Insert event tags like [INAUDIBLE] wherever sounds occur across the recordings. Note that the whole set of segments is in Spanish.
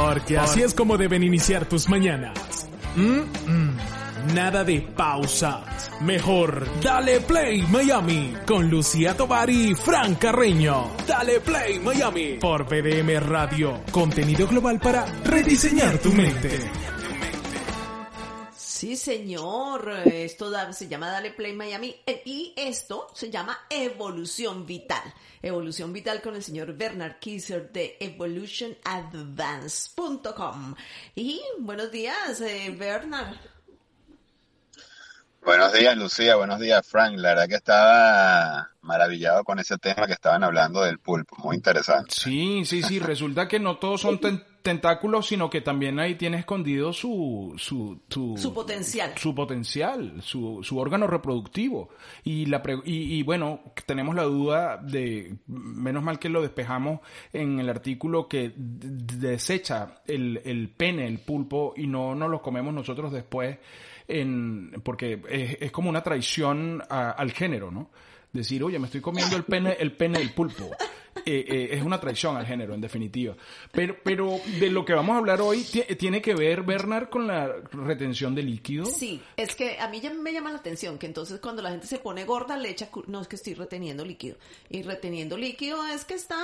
Porque así es como deben iniciar tus mañanas. Nada de pausas. Mejor, dale play Miami con Lucía Tobar y Fran Carreño. Dale play Miami por BDM Radio. Contenido global para rediseñar tu mente. Sí, señor. Esto da- se llama Dale Play Miami eh, y esto se llama Evolución Vital. Evolución Vital con el señor Bernard Kisser de evolutionadvance.com. Y buenos días, eh, Bernard. Buenos días, Lucía. Buenos días, Frank. La verdad que estaba maravillado con ese tema que estaban hablando del pulpo. Muy interesante. Sí, sí, sí. Resulta que no todos son ten- [LAUGHS] tentáculos, sino que también ahí tiene escondido su, su, su, Su potencial. su potencial, su, su órgano reproductivo. Y, la pre- y, y bueno, tenemos la duda de, menos mal que lo despejamos en el artículo que desecha el, el pene, el pulpo, y no nos lo comemos nosotros después, en, porque es, es como una traición a- al género, ¿no? Decir, oye, me estoy comiendo el pene, el pene del pulpo. Eh, eh, es una traición al género, en definitiva. Pero, pero de lo que vamos a hablar hoy ti- tiene que ver, Bernard, con la retención de líquido. Sí, es que a mí ya me llama la atención que entonces cuando la gente se pone gorda le echa, no es que estoy reteniendo líquido. Y reteniendo líquido es que está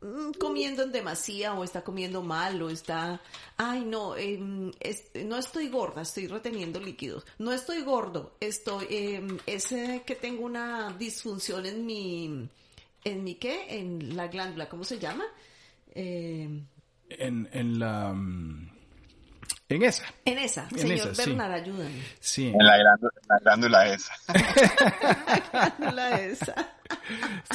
mm, comiendo en demasía o está comiendo mal o está, ay no, em, no estoy gorda, estoy reteniendo líquidos. No estoy gordo, estoy, em, es eh, que tengo una disfunción en mi, en mi qué, en la glándula, ¿cómo se llama? Em, En, en la... mm, En esa. en esa, En señor esa, sí. Bernard, ayúdame. Sí. En la glándula, en la glándula esa. [LAUGHS] Glándula esa.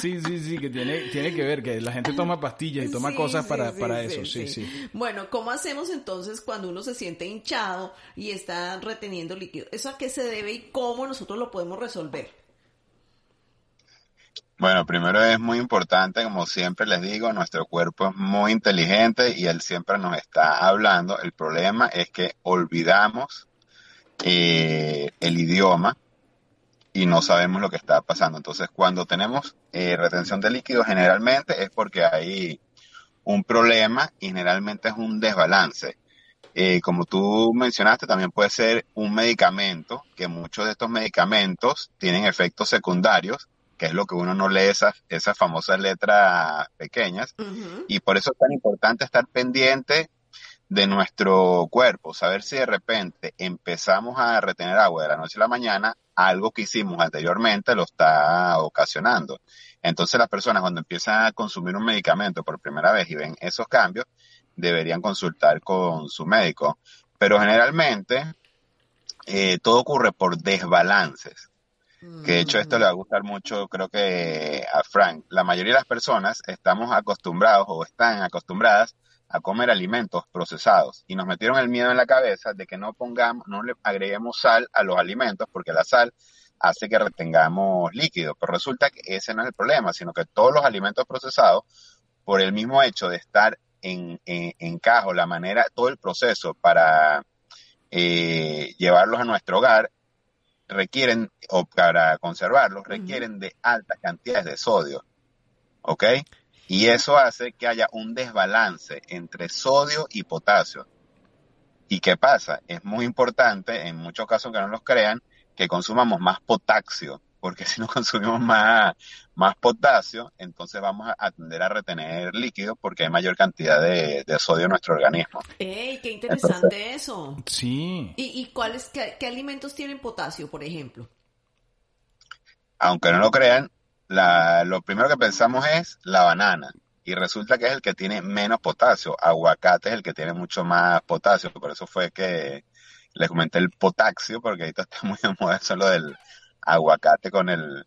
Sí, sí, sí, que tiene, tiene que ver, que la gente toma pastillas y toma Sí, cosas sí, para, sí, para sí, eso, sí, sí. Bueno, ¿cómo hacemos entonces cuando uno se siente hinchado y está reteniendo líquido? ¿Eso a qué se debe y cómo nosotros lo podemos resolver? Bueno, primero es muy importante, como siempre les digo, nuestro cuerpo es muy inteligente y él siempre nos está hablando. El problema es que olvidamos eh, el idioma y no sabemos lo que está pasando. Entonces, cuando tenemos eh, retención de líquido, generalmente es porque hay un problema y generalmente es un desbalance. Eh, como tú mencionaste, también puede ser un medicamento, que muchos de estos medicamentos tienen efectos secundarios, que es lo que uno no lee esas, esas famosas letras pequeñas. Y por eso es tan importante estar pendiente de nuestro cuerpo, saber si de repente empezamos a retener agua de la noche a la mañana, algo que hicimos anteriormente lo está ocasionando. Entonces las personas cuando empiezan a consumir un medicamento por primera vez y ven esos cambios, deberían consultar con su médico. Pero generalmente eh, todo ocurre por desbalances. Que de hecho esto le va a gustar mucho, creo que a Frank. La mayoría de las personas estamos acostumbrados o están acostumbradas a comer alimentos procesados y nos metieron el miedo en la cabeza de que no pongamos, no le agreguemos sal a los alimentos porque la sal hace que retengamos líquido. Pero resulta que ese no es el problema, sino que todos los alimentos procesados, por el mismo hecho de estar en, en, en cajo, la manera, todo el proceso para eh, llevarlos a nuestro hogar, requieren, o para conservarlos, requieren de altas cantidades de sodio. ¿Ok? Y eso hace que haya un desbalance entre sodio y potasio. ¿Y qué pasa? Es muy importante, en muchos casos que no los crean, que consumamos más potasio, porque si no [LAUGHS] consumimos más, más potasio, entonces vamos a tender a retener líquido porque hay mayor cantidad de, de sodio en nuestro organismo. ¡Ey, qué interesante eso! Sí. ¿Y, y cuáles, qué, qué alimentos tienen potasio, por ejemplo? Aunque no lo crean, la, lo primero que pensamos es la banana. Y resulta que es el que tiene menos potasio. Aguacate es el que tiene mucho más potasio. Por eso fue que les comenté el potasio, porque ahorita está muy de moda eso lo del aguacate con el,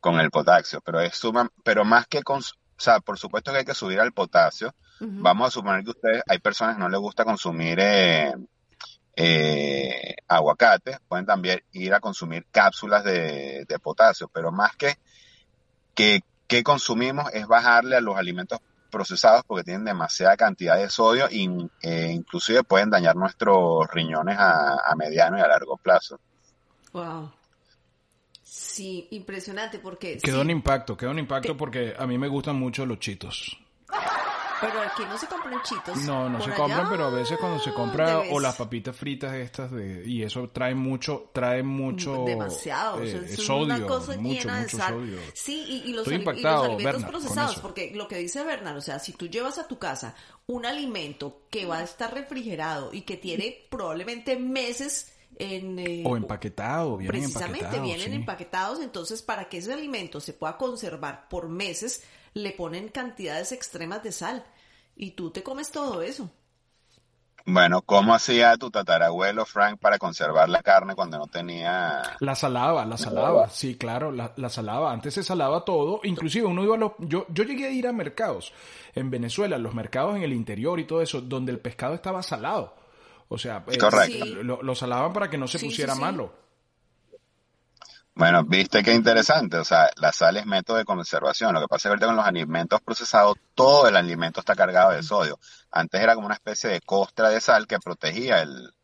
con el potasio. Pero es suma, pero más que con, o sea, por supuesto que hay que subir al potasio. Vamos a suponer que ustedes, hay personas que no les gusta consumir eh, eh, aguacate, pueden también ir a consumir cápsulas de, de potasio, pero más que, que, que consumimos es bajarle a los alimentos procesados porque tienen demasiada cantidad de sodio e inclusive pueden dañar nuestros riñones a, a mediano y a largo plazo. Wow. Sí, impresionante porque... Quedó sí, un impacto, quedó un impacto porque a mí me gustan mucho los chitos. Pero aquí no se compran chitos. No, no se allá compran, pero a veces cuando se compra debes- o las papitas fritas estas de y eso trae mucho, trae mucho demasiado, o sea, eh, es sodio, una cosa mucho, llena mucho de sal. sodio. Sí, y, y los, y los alimentos procesados, porque lo que dice Bernard, o sea, si tú llevas a tu casa un alimento que va a estar refrigerado y que tiene probablemente meses en... eh, O empaquetado, vienen Precisamente, vienen sí. empaquetados, entonces para que ese alimento se pueda conservar por meses, le ponen cantidades extremas de sal. Y tú te comes todo eso. Bueno, ¿cómo hacía tu tatarabuelo Frank para conservar la carne cuando no tenía... La salaba, la salaba, sí, claro, la, la salaba. Antes se salaba todo, inclusive uno iba a los... Yo, yo llegué a ir a mercados en Venezuela, los mercados en el interior y todo eso, donde el pescado estaba salado. O sea, eh, Correcto. Lo, lo salaban para que no se sí, pusiera sí. malo. Bueno, viste qué interesante, o sea, la sal es método de conservación. Lo que pasa es que ahorita con los alimentos procesados, todo el alimento está cargado de sodio. Antes era como una especie de costra de sal que protegía el,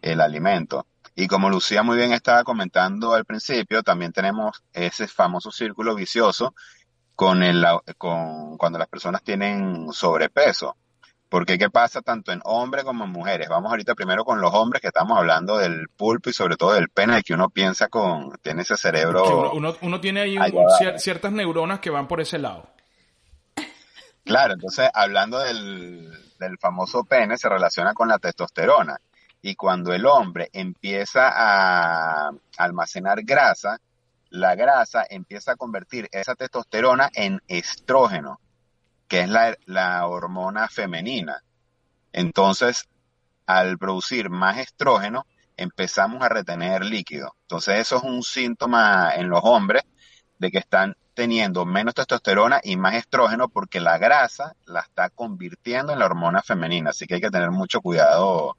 el alimento. Y como Lucía muy bien estaba comentando al principio, también tenemos ese famoso círculo vicioso con el, con, cuando las personas tienen sobrepeso. Porque qué pasa tanto en hombres como en mujeres. Vamos ahorita primero con los hombres que estamos hablando del pulpo y sobre todo del pene, que uno piensa con, tiene ese Que cerebro. uno, uno, uno tiene ahí un- cier- ciertas neuronas que van por ese lado. Claro, entonces hablando del, del famoso pene se relaciona con la testosterona. Y cuando el hombre empieza a almacenar grasa, la grasa empieza a convertir esa testosterona en estrógeno, que es la, la hormona femenina. Entonces, al producir más estrógeno, empezamos a retener líquido. Entonces, eso es un síntoma en los hombres de que están teniendo menos testosterona y más estrógeno porque la grasa la está convirtiendo en la hormona femenina. Así que hay que tener mucho cuidado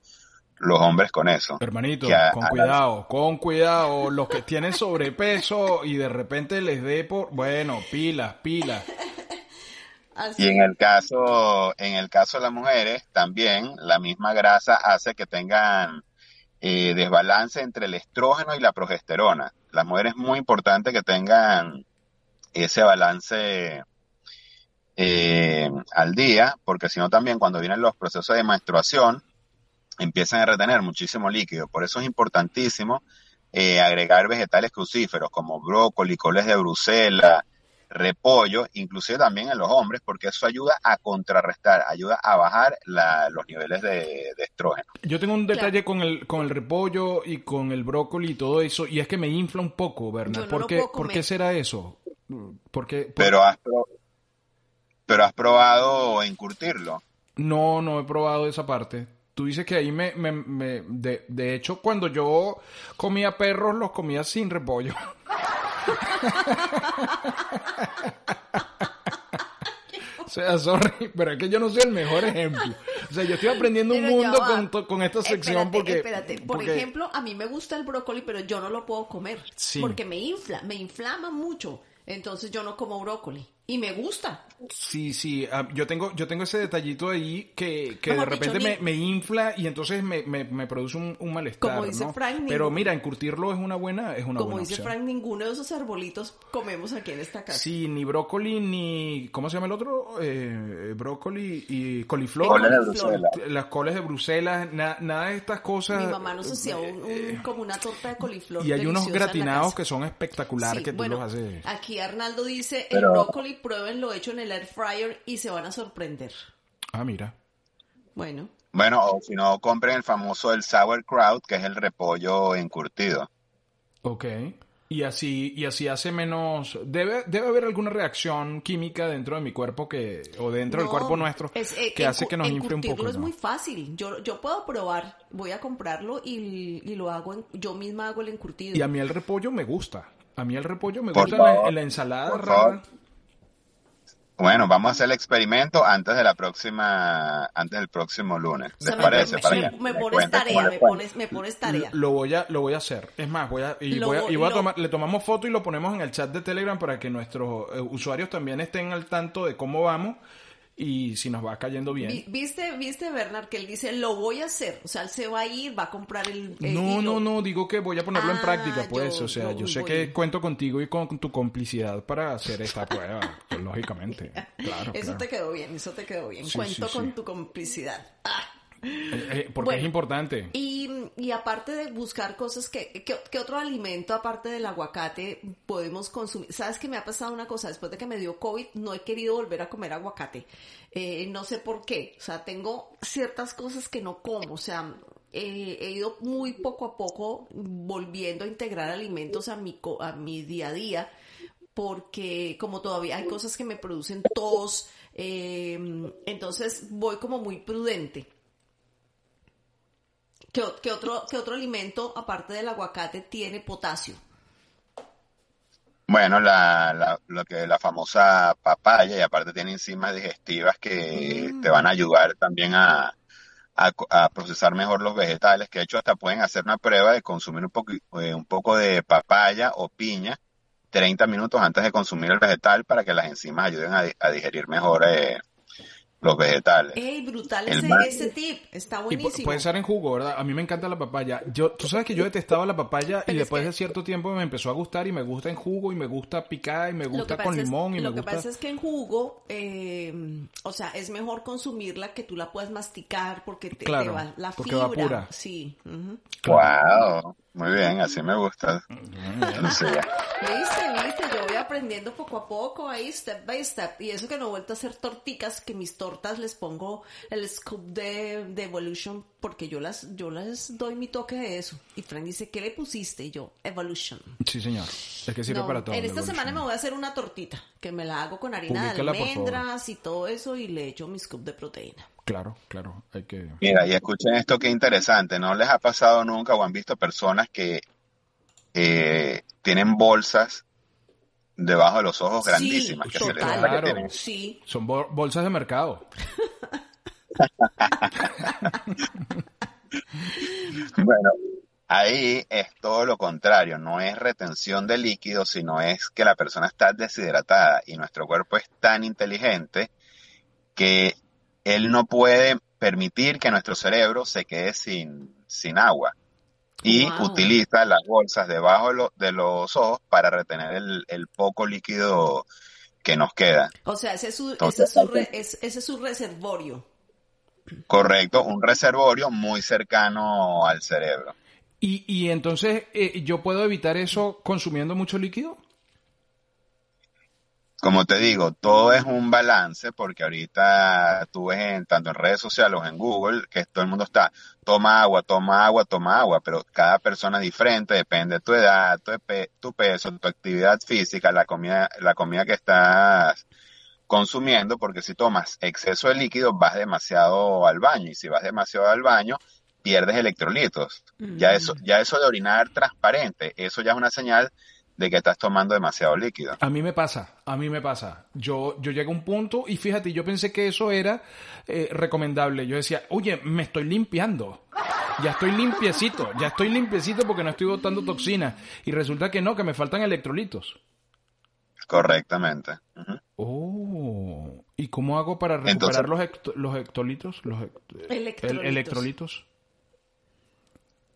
los hombres con eso. Hermanito, a- con a- cuidado, con cuidado. Los que tienen sobrepeso y de repente les dé por... Bueno, pilas, pilas. Así. Y en el caso, en el caso de las mujeres, también la misma grasa hace que tengan eh, desbalance entre el estrógeno y la progesterona. Las mujeres es muy importante que tengan ese balance eh, al día, porque si no también cuando vienen los procesos de menstruación empiezan a retener muchísimo líquido. Por eso es importantísimo eh, agregar vegetales crucíferos como brócoli, coles de Bruselas, repollo, inclusive también en los hombres, porque eso ayuda a contrarrestar, ayuda a bajar la- los niveles de, de estrógeno. Yo tengo un detalle con el con el repollo y con el brócoli y todo eso, y es que me infla un poco, no ¿Por, qué, ¿Por qué será eso? ¿Por qué? por- Pero has, pero has probado encurtirlo. No, no he probado esa parte. Tú dices que ahí me... me, me- de, de hecho, cuando yo comía perros, los comía sin repollo. [LAUGHS] [LAUGHS] O sea, sorry, pero es que yo no soy el mejor ejemplo. O sea, yo estoy aprendiendo un Pero mundo con, con esta sección Espérate, porque... espérate. Por porque- ejemplo, a mí me gusta el brócoli, pero yo no lo puedo comer. Sí. Porque me infla, me inflama mucho. Entonces yo no como brócoli. Y me gusta. Sí, sí, ah, yo tengo, yo tengo ese detallito ahí que, que de dicho, repente me, me infla y entonces me, me, me produce un, un malestar, Como dice ¿no? Frank, Pero ningún- mira, encurtirlo es una buena, es una Como buena dice opción. Frank, ninguno de esos arbolitos comemos aquí en esta casa. Sí, ni brócoli, ni... ¿Cómo se llama el otro? Eh, brócoli y coliflor. Coles de coliflor. Bruselas. Las coles de Bruselas, na- nada de estas cosas. Mi mamá nos hacía un, un- como una torta de coliflor. eh, Y hay unos gratinados que son espectaculares Sí, que tú bueno, los haces. Aquí Arnaldo dice, Pero- el brócoli pruébenlo hecho en el air fryer y se van a sorprender. Ah, mira. Bueno, Bueno, o si no, compren el famoso el sauerkraut, que es el repollo encurtido. Ok. Y así, y así hace menos. Debe, debe haber alguna reacción química dentro de mi cuerpo que, o dentro del No, cuerpo nuestro, es, eh, que hace que nos infle un poco. es ¿no? muy fácil. Yo, yo puedo probar, voy a comprarlo y, y lo hago, en- yo misma hago el encurtido. Y a mí el repollo me gusta. A mí el repollo me Por gusta en la- favor, en la ensalada por rara. favor. Bueno, vamos a hacer el experimento antes de la próxima, antes del próximo lunes. O ¿Les sea, parece? me, Para me- pones tarea, me pones, me pones tarea. Lo voy a, lo voy a hacer. Es más, voy a, y Lo voy a, y voy a tomar, le tomamos foto y lo ponemos en el chat de Telegram para que nuestros eh, usuarios también estén al tanto de cómo vamos y si nos va cayendo bien. Vi- ¿Viste, viste, Bernard, que él dice, lo voy a hacer? O sea, él se va a ir, va a comprar el... el No, hilo. no, no, digo que voy a ponerlo en Ah, práctica, pues. yo- o sea, yo yo sé voy. que cuento contigo y con tu complicidad para hacer esta [LAUGHS] prueba. Yo lógicamente. Claro, Eso claro. te quedó bien, eso te quedó bien. Sí, Cuento sí, con sí. tu complicidad. Ah. Eh, eh, porque Bueno. es importante. Y, y aparte de buscar cosas que, que, que otro alimento aparte del aguacate podemos consumir. ¿Sabes que me ha pasado una cosa? Después de que me dio COVID no he querido volver a comer aguacate. Eh, no sé por qué. O sea, tengo ciertas cosas que no como. O sea, eh, he ido muy poco a poco volviendo a integrar alimentos a mi, co- a mi día a día porque como todavía hay cosas que me producen tos, eh, entonces voy como muy prudente. ¿Qué, otro, ¿Qué otro alimento, aparte del aguacate, tiene potasio? Bueno, la, la, lo que la famosa papaya y aparte tiene enzimas digestivas que Mm. te van a ayudar también a, a, procesar mejor los vegetales, que de hecho hasta pueden hacer una prueba de consumir un poco, eh, un poco de papaya o piña 30 minutos antes de consumir el vegetal para que las enzimas ayuden a, a digerir mejor eh, los vegetales. ¡Ey, brutal ese, mar- ese tip! Está Y buenísimo. puede ser en jugo, ¿verdad? A mí me encanta la papaya. Yo, tú sabes que yo detestaba la papaya y Pero después que- de cierto tiempo me empezó a gustar y me gusta en jugo y me gusta picada y me Lo gusta que con es- limón y lo me que gusta... pasa es que en jugo, eh, o sea, es mejor consumirla que tú la puedas masticar porque te, te Claro, va la porque fibra. va pura. Sí. ujú. Wow, muy bien, así me gusta. Lucía. Viste, viste, yo voy aprendiendo poco a poco ahí, step by step. Y eso que no he vuelto a hacer torticas, que mis tortas les pongo el scoop de, de Evolution, porque yo las, yo les doy mi toque de eso. Y Fran dice, ¿qué le pusiste? Y yo, Evolution. Sí, señor. Es que sirve No, para todo. en esta semana me voy a hacer una tortita, que me la hago con harina de almendras y todo eso, y le echo mi scoop de proteína. Claro, claro. Hay que... Mira, y escuchen esto que interesante, ¿no les ha pasado nunca o han visto personas que eh, tienen bolsas debajo de los ojos grandísimas sí, que se les que Claro. tienen? Sí, Son bol- bolsas de mercado. [LAUGHS] Bueno, ahí es todo lo contrario, no es retención de líquidos, sino es que la persona está deshidratada y nuestro cuerpo es tan inteligente que él no puede permitir que nuestro cerebro se quede sin, sin agua y Wow. utiliza las bolsas debajo de, lo- de los ojos para retener el, el poco líquido que nos queda. o sea, ese es su, ese Entonces, es su, re- es- ese es su reservorio. Correcto, un reservorio muy cercano al cerebro. Y, y entonces, eh, ¿yo puedo evitar eso consumiendo mucho líquido? Como te digo, todo es un balance porque ahorita tú ves en, tanto en redes sociales o en Google que todo el mundo está, toma agua, toma agua, toma agua, pero cada persona es diferente, depende de tu edad, tu, pe- tu peso, tu actividad física, la comida, la comida que estás consumiendo, porque si tomas exceso de líquido vas demasiado al baño y si vas demasiado al baño pierdes electrolitos. Ya eso, ya eso de orinar transparente, eso ya es una señal de que estás tomando demasiado líquido. A mí me pasa, a mí me pasa. Yo, yo llego a un punto y fíjate, yo pensé que eso era eh, recomendable. Yo decía, oye, me estoy limpiando. Ya estoy limpiecito, ya estoy limpiecito porque no estoy botando toxinas. Y resulta que no, que me faltan electrolitos. Correctamente. Oh, ¿y cómo hago para recuperar Entonces- los, los hectolitos? Los hect- el- Electrolitos.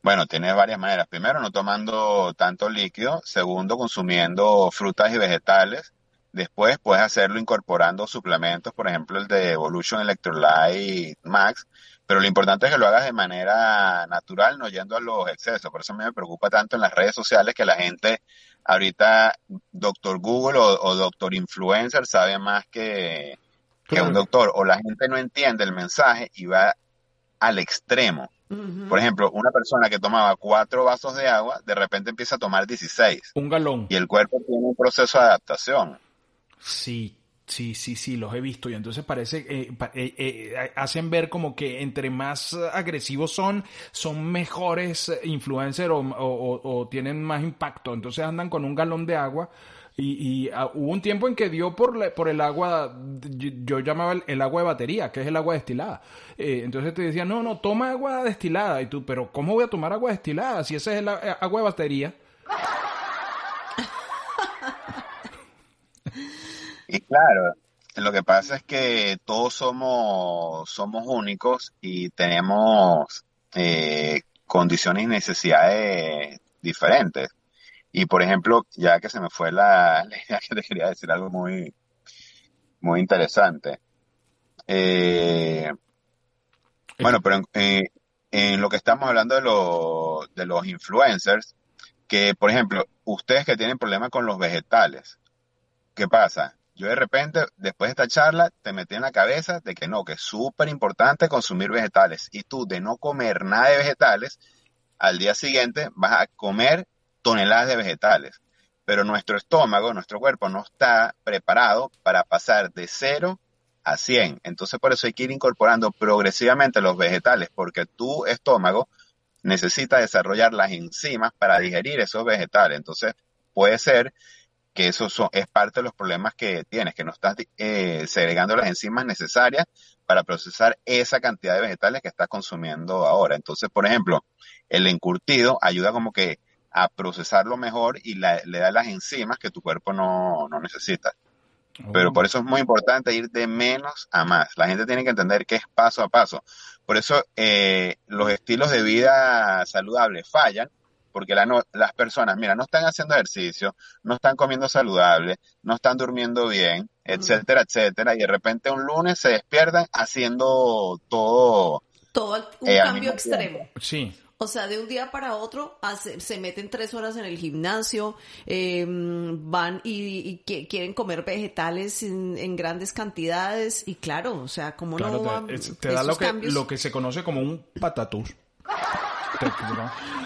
Bueno, tienes varias maneras. Primero, no tomando tanto líquido. Segundo, consumiendo frutas y vegetales. Después, puedes hacerlo incorporando suplementos, por ejemplo, el de Evolution Electrolyte Max. Pero lo importante es que lo hagas de manera natural, no yendo a los excesos. Por eso a mí me preocupa tanto en las redes sociales que la gente ahorita, doctor Google o, o doctor Influencer, sabe más que, que Claro. un doctor. O la gente no entiende el mensaje y va al extremo. Por ejemplo, una persona que tomaba cuatro vasos de agua, de repente empieza a tomar 16 Un galón. y el cuerpo tiene un proceso de adaptación. Sí, sí, sí, sí, los he visto y entonces parece, eh, eh, eh, hacen ver como que entre más agresivos son, son mejores influencers o, o- o- o tienen más impacto. Entonces andan con un galón de agua y, y, ah, hubo un tiempo en que dio por, el agua, yo, llamaba el, agua de batería, que es el agua destilada. Eh, entonces te decían, no, no, toma agua destilada. Y tú, pero ¿cómo voy a tomar agua destilada si esa es el eh, agua de batería? Y claro, lo que pasa es que todos somos, somos únicos y tenemos eh, condiciones y necesidades diferentes. Y por ejemplo, ya que se me fue la, [LAUGHS] la idea que te quería decir algo muy, muy interesante. Eh, bueno, pero en, eh, en, lo que estamos hablando de, lo, de los influencers, que por ejemplo, ustedes que tienen problemas con los vegetales, ¿qué pasa? Yo de repente, después de esta charla, te metí en la cabeza de que no, que es súper importante consumir vegetales. Y tú, de no comer nada de vegetales, al día siguiente vas a comer toneladas de vegetales. Pero nuestro estómago, nuestro cuerpo no está preparado para pasar de cero a 100. Entonces por eso hay que ir incorporando progresivamente los vegetales, porque tu estómago necesita desarrollar las enzimas para digerir esos vegetales. Entonces puede ser que eso es parte de los problemas que tienes, que no estás eh, segregando las enzimas necesarias para procesar esa cantidad de vegetales que estás consumiendo ahora. Entonces, por ejemplo, el encurtido ayuda como que a procesarlo mejor y le da las enzimas que tu cuerpo no, no necesita. Pero oh. por eso es muy importante ir de menos a más. La gente tiene que entender que es paso a paso. Por eso eh, los estilos de vida saludables fallan porque las personas, mira, no están haciendo ejercicio, no están comiendo saludable, no están durmiendo bien, etcétera, etcétera, y de repente un lunes se despiertan haciendo todo. Todo un eh, cambio extremo. Sí. O sea, de un día para otro se meten tres horas en el gimnasio, em, van y, quieren comer vegetales en, grandes cantidades y claro, o sea, como no te, te da lo que, lo que se conoce como un patatús.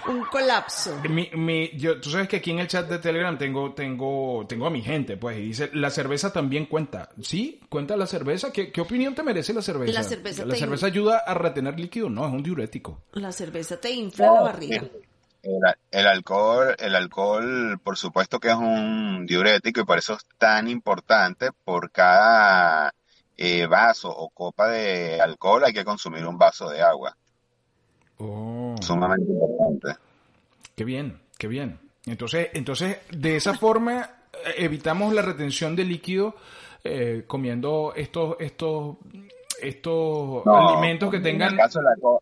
Un colapso. Mi, yo, tú sabes que aquí en el chat de Telegram tengo, tengo, tengo a mi gente, pues, y dice, la cerveza también cuenta. ¿Sí? ¿Cuenta la cerveza? ¿Qué, qué opinión te merece la cerveza? La cerveza, ¿La cerveza ayuda a retener líquido? No, es un diurético. La cerveza te infla la barriga. El, alcohol, el alcohol, por supuesto que es un diurético y por eso es tan importante por cada eh, vaso o copa de alcohol hay que consumir un vaso de agua. Oh. Sumamente importante. Qué bien, qué bien. Entonces, entonces de esa forma eh, evitamos la retención de líquido eh, comiendo estos, estos, estos alimentos que tengan. En el, caso del alcohol,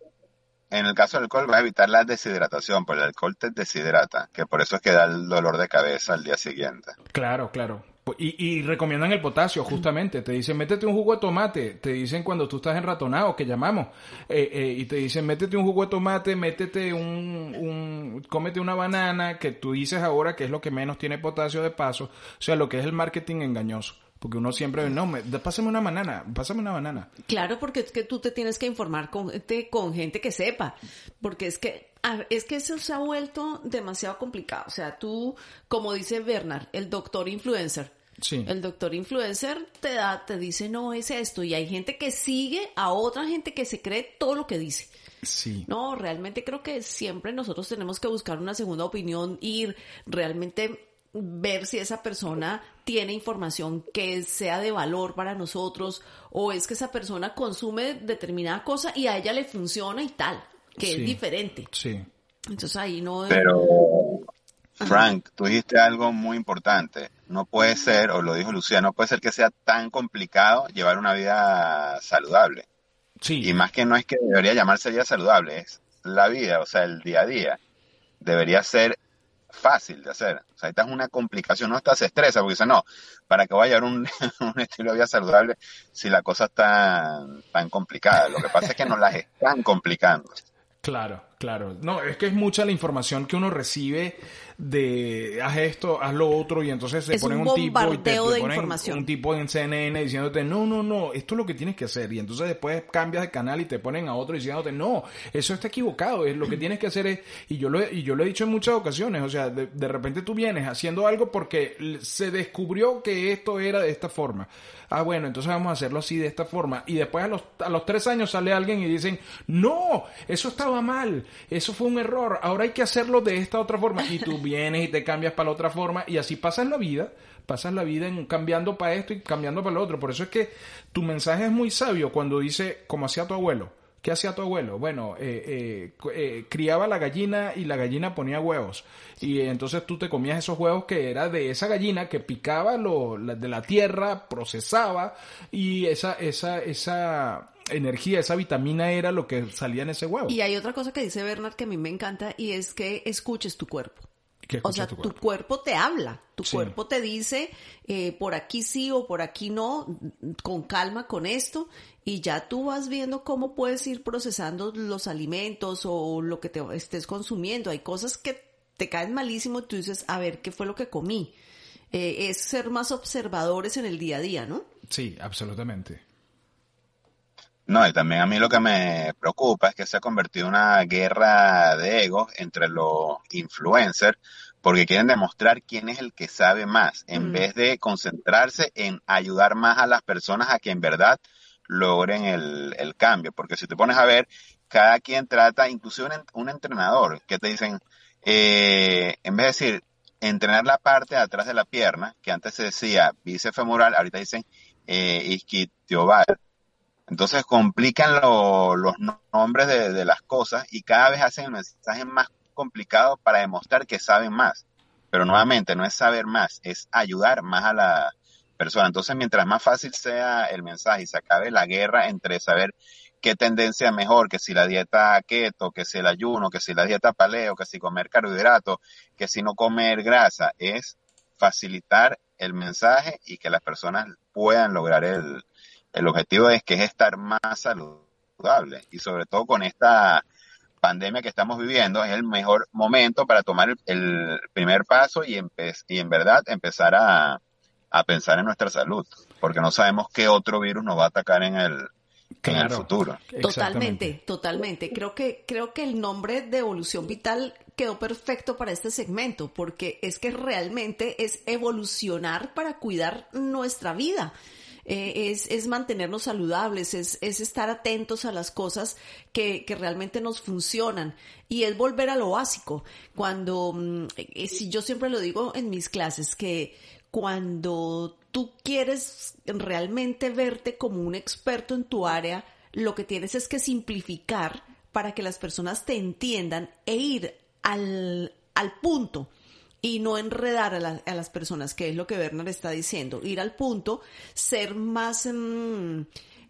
en el caso del alcohol va a evitar la deshidratación, porque el alcohol te deshidrata, que por eso es que da el dolor de cabeza al día siguiente. Claro, claro. Y, y, recomiendan el potasio, justamente. Te dicen, métete un jugo de tomate. Te dicen cuando tú estás enratonado, que llamamos. Eh, eh, y te dicen, métete un jugo de tomate, métete un, un, cómete una banana, que tú dices ahora que es lo que menos tiene potasio de paso. O sea, lo que es el marketing engañoso. Porque uno siempre, no, me, pásame una banana, pásame una banana. Claro, porque es que tú te tienes que informar con, con gente que sepa. Porque es que es que eso se ha vuelto demasiado complicado. O sea, tú, como dice Bernard, el doctor influencer. Sí. El doctor influencer te da, te dice no es esto. Y hay gente que sigue a otra gente que se cree todo lo que dice. Sí. No, realmente creo que siempre nosotros tenemos que buscar una segunda opinión, ir realmente ver si esa persona tiene información que sea de valor para nosotros o es que esa persona consume determinada cosa y a ella le funciona y tal que es diferente. Sí. Entonces ahí no... Pero, Frank, tú dijiste algo muy importante. No puede ser, o lo dijo Lucía, no puede ser que sea tan complicado llevar una vida saludable. Sí. Y más que no es que debería llamarse vida saludable, es la vida, o sea, el día a día. Debería ser fácil de hacer. O sea, esta es una complicación, no estás estresa porque dice, no, para que vaya a llevar un, [LAUGHS] un, estilo de vida saludable si la cosa está tan complicada. Lo que pasa es que nos las están complicando. Claro, claro. No, es que es mucha la información que uno recibe de haz esto, haz lo otro y entonces se pone un, tipo y te, ponen un tipo en CNN diciéndote no, no, no, esto es lo que tienes que hacer y entonces después cambias de canal y te ponen a otro diciéndote no, eso está equivocado, es lo que tienes que hacer es y yo lo he, y yo lo he dicho en muchas ocasiones, o sea, de, de repente tú vienes haciendo algo porque se descubrió que esto era de esta forma. Ah, bueno, entonces vamos a hacerlo así de esta forma y después a los a los tres años sale alguien y dicen no, eso estaba mal, eso fue un error, ahora hay que hacerlo de esta otra forma y tú vienes y te cambias para la otra forma y así pasas la vida, pasas la vida en cambiando para esto y cambiando para lo otro. Por eso es que tu mensaje es muy sabio cuando dice, como hacía tu abuelo. ¿Qué hacía tu abuelo? Bueno, eh, eh, eh, criaba la gallina y la gallina ponía huevos. Y entonces tú te comías esos huevos que era de esa gallina que picaba lo, de la tierra, procesaba y esa, esa, esa energía, esa vitamina era lo que salía en ese huevo. Y hay otra cosa que dice Bernard que a mí me encanta y es que escuches tu cuerpo. ¿Qué O sea, tu tu cuerpo? cuerpo te habla, tu Sí. cuerpo te dice eh, por aquí sí o por aquí no, con calma con esto, y ya tú vas viendo cómo puedes ir procesando los alimentos o lo que te estés consumiendo. Hay cosas que te caen malísimo y tú dices, a ver, ¿qué fue lo que comí? Eh, es ser más observadores en el día a día, ¿no? Sí, absolutamente. No, y también a mí lo que me preocupa es que se ha convertido en una guerra de egos entre los influencers porque quieren demostrar quién es el que sabe más, en Mm. vez de concentrarse en ayudar más a las personas a que en verdad logren el, el cambio. Porque si te pones a ver, cada quien trata, inclusive un, un entrenador, que te dicen, eh, en vez de decir entrenar la parte de atrás de la pierna, que antes se decía bíceps femoral, ahorita dicen eh, isquiotibial. Entonces complican lo- los no- nombres de, de las cosas y cada vez hacen el mensaje más complicado para demostrar que saben más. Pero nuevamente no es saber más, es ayudar más a la persona. Entonces mientras más fácil sea el mensaje y se acabe la guerra entre saber qué tendencia mejor, que si la dieta keto, que si el ayuno, que si la dieta paleo, que si comer carbohidratos, que si no comer grasa, es facilitar el mensaje y que las personas puedan lograr el, el objetivo es que es estar más saludable y sobre todo con esta pandemia que estamos viviendo es el mejor momento para tomar el, el primer paso y, y en verdad empezar a, a pensar en nuestra salud porque no sabemos qué otro virus nos va a atacar en el, en el futuro. Totalmente, totalmente. Creo que, creo que el nombre de evolución vital quedó perfecto para este segmento, porque es que realmente es evolucionar para cuidar nuestra vida. Eh, es, es mantenernos saludables, es, es estar atentos a las cosas que, que realmente nos funcionan y es volver a lo básico. Cuando, mm, eh, si yo siempre lo digo en mis clases, que cuando tú quieres realmente verte como un experto en tu área, lo que tienes es que simplificar para que las personas te entiendan e ir al, al punto y no enredar a, la- a las personas, que es lo que Bernard está diciendo, ir al punto, ser más, mm,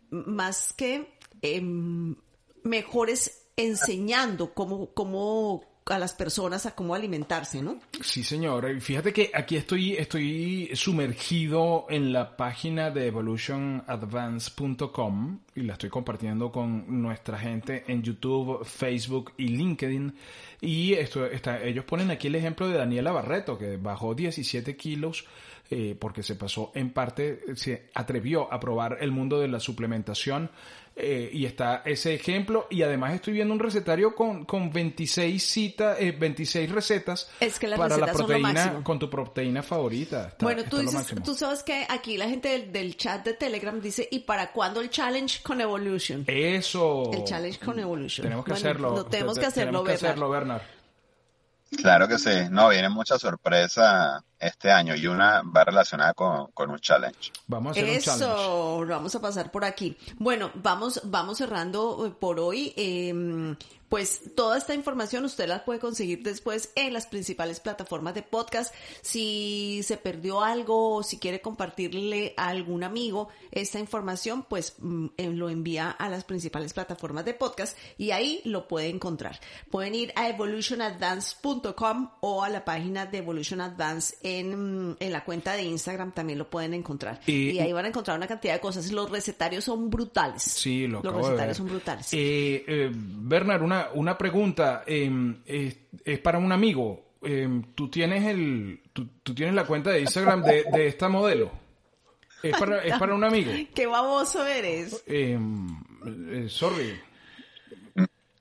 más que em, mejores enseñando cómo, cómo a las personas a cómo alimentarse, ¿no? Sí, señor. Y Fíjate que aquí estoy, estoy sumergido en la página de evolutionadvance.com y la estoy compartiendo con nuestra gente en YouTube, Facebook y LinkedIn. Y esto está, ellos ponen aquí el ejemplo de Daniela Barreto, que bajó 17 kilos eh, porque se pasó en parte, se atrevió a probar el mundo de la suplementación. Eh, y está ese ejemplo y además estoy viendo un recetario con, con 26 citas, eh, 26 recetas Es que las para la recetas lo proteína con tu proteína favorita. Está- bueno, tú dices, tú sabes que aquí la gente del, del chat de Telegram dice, ¿y para cuándo el challenge con Evolution? Eso. El challenge con Evolution. Tenemos que Bueno, hacerlo. lo tenemos Te- que hacerlo, Tenemos que Bernard. hacerlo, Bernard. Claro que sí, no, viene mucha sorpresa este año y una va relacionada con, con un challenge. Vamos a hacer un challenge. Eso, lo vamos a pasar por aquí. Bueno, vamos, vamos cerrando eh, por hoy. Eh, pues toda esta información usted la puede conseguir después en las principales plataformas de podcast. Si se perdió algo o si quiere compartirle a algún amigo esta información, pues mm, eh, lo envía a las principales plataformas de podcast y ahí lo puede encontrar. Pueden ir a evolutionadvance.com o a la página de Evolution Advance en, mm, en la cuenta de Instagram también lo pueden encontrar. Y- y ahí van a encontrar una cantidad de cosas. Los recetarios son brutales. Sí, lo Los recetarios son brutales. Eh, eh, Bernard, una, una pregunta. eh, es, es para un amigo. Eh, ¿tú, tienes el, tú, tú tienes la cuenta de Instagram de, de esta modelo? ¿Es para, es para un amigo? ¡Qué baboso eres! Eh, eh, sorry.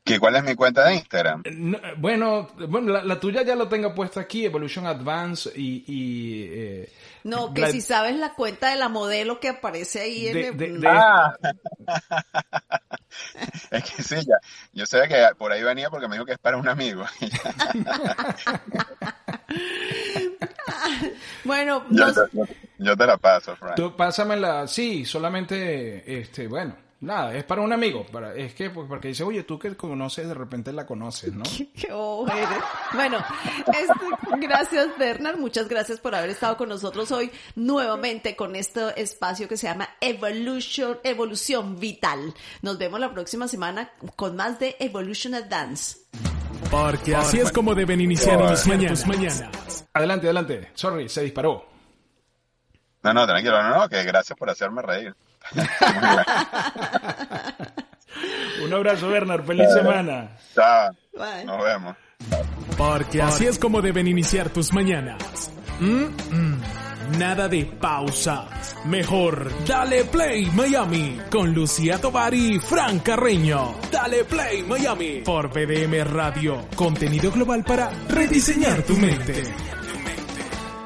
¿Qué, ¿Cuál es mi cuenta de Instagram? No, bueno, bueno la, la tuya ya lo tengo puesta aquí, Evolution Advance y... y, eh, No, que la- si sabes la cuenta de la modelo que aparece ahí en de- el- de- Ah. [LAUGHS] es que sí, ya. Yo sabía que por ahí venía porque me dijo que es para un amigo. [LAUGHS] Bueno, yo, nos- te, yo- yo te la paso, Frank. Tú pásamela, sí, solamente, este, bueno, nada, es para un amigo, para, es que, pues, porque dice, oye, tú que conoces, de repente la conoces, ¿no? [LAUGHS] Qué bobo eres. Bueno, este, gracias Bernard, muchas gracias por haber estado con nosotros hoy nuevamente con este espacio que se llama Evolution, Evolución Vital. Nos vemos la próxima semana con más de Evolution Advance. Porque así es como deben iniciar tus mañanas. mañanas. Adelante, adelante. Sorry, se disparó. No, no, tranquilo, no, no, que gracias por hacerme reír. Un abrazo, Bernard. Feliz semana. Chao. Bye. Nos vemos. Porque así es como deben iniciar tus mañanas. Mm, mm. Nada de pausas. Mejor, dale play Miami con Lucía Tobar y Fran Carreño. Dale play Miami por BDM Radio. Contenido global para rediseñar tu mente.